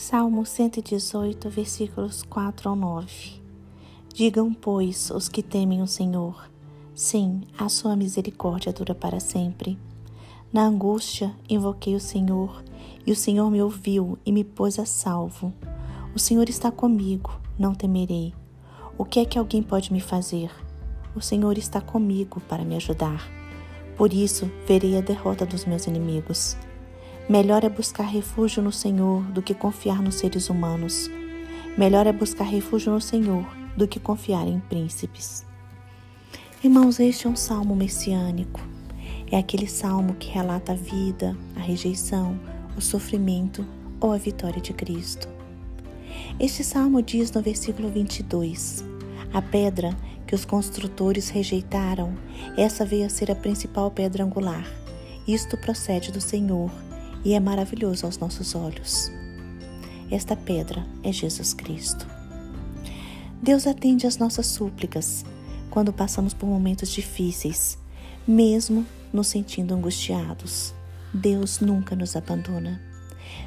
Salmo 118, versículos 4 ao 9. Digam, pois, os que temem o Senhor: Sim, a sua misericórdia dura para sempre. Na angústia, invoquei o Senhor, e o Senhor me ouviu e me pôs a salvo. O Senhor está comigo, não temerei. O que é que alguém pode me fazer? O Senhor está comigo para me ajudar. Por isso, verei a derrota dos meus inimigos. Melhor é buscar refúgio no Senhor do que confiar nos seres humanos. Melhor é buscar refúgio no Senhor do que confiar em príncipes. Irmãos, este é um salmo messiânico. É aquele salmo que relata a vida, a rejeição, o sofrimento ou a vitória de Cristo. Este salmo diz no versículo 22: A pedra que os construtores rejeitaram, essa veio a ser a principal pedra angular. Isto procede do Senhor e é maravilhoso aos nossos olhos. Esta pedra é Jesus Cristo. Deus atende às nossas súplicas quando passamos por momentos difíceis, mesmo nos sentindo angustiados. Deus nunca nos abandona.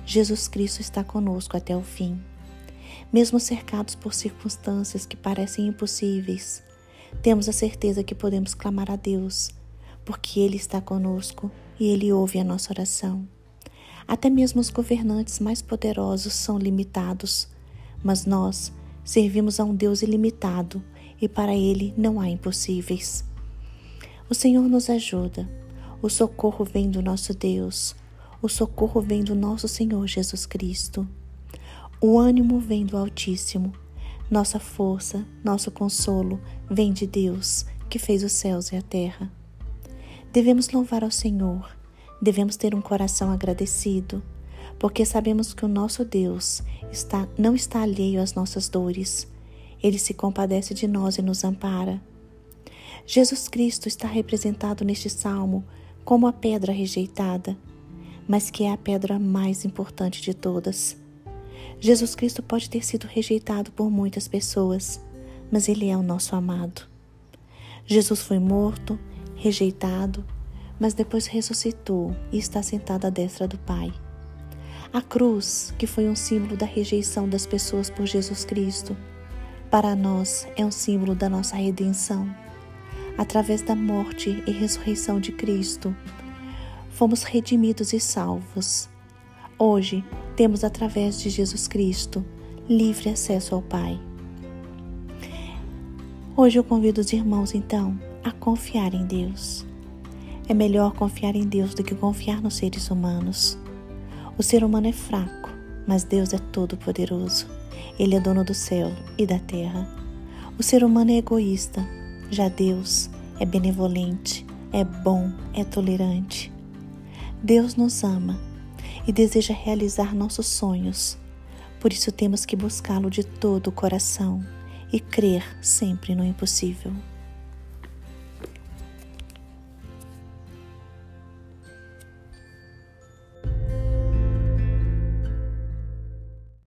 Jesus Cristo está conosco até o fim. Mesmo cercados por circunstâncias que parecem impossíveis, temos a certeza que podemos clamar a Deus, porque Ele está conosco e Ele ouve a nossa oração. Até mesmo os governantes mais poderosos são limitados, mas nós servimos a um Deus ilimitado e para Ele não há impossíveis. O Senhor nos ajuda, o socorro vem do nosso Deus, o socorro vem do nosso Senhor Jesus Cristo. O ânimo vem do Altíssimo, nossa força, nosso consolo vem de Deus, que fez os céus e a terra. Devemos louvar ao Senhor Devemos ter um coração agradecido, porque sabemos que o nosso Deus está, não está alheio às nossas dores. Ele se compadece de nós e nos ampara. Jesus Cristo está representado neste salmo como a pedra rejeitada, mas que é a pedra mais importante de todas. Jesus Cristo pode ter sido rejeitado por muitas pessoas, mas Ele é o nosso amado. Jesus foi morto, rejeitado, mas depois ressuscitou e está sentado à destra do Pai. A cruz, que foi um símbolo da rejeição das pessoas por Jesus Cristo, para nós é um símbolo da nossa redenção. Através da morte e ressurreição de Cristo, fomos redimidos e salvos. Hoje temos, através de Jesus Cristo, livre acesso ao Pai. Hoje eu convido os irmãos, então, a confiar em Deus. É melhor confiar em Deus do que confiar nos seres humanos. O ser humano é fraco, mas Deus é todo-poderoso. Ele é dono do céu e da terra. O ser humano é egoísta, já Deus é benevolente, é bom, é tolerante. Deus nos ama e deseja realizar nossos sonhos. Por isso temos que buscá-lo de todo o coração e crer sempre no impossível.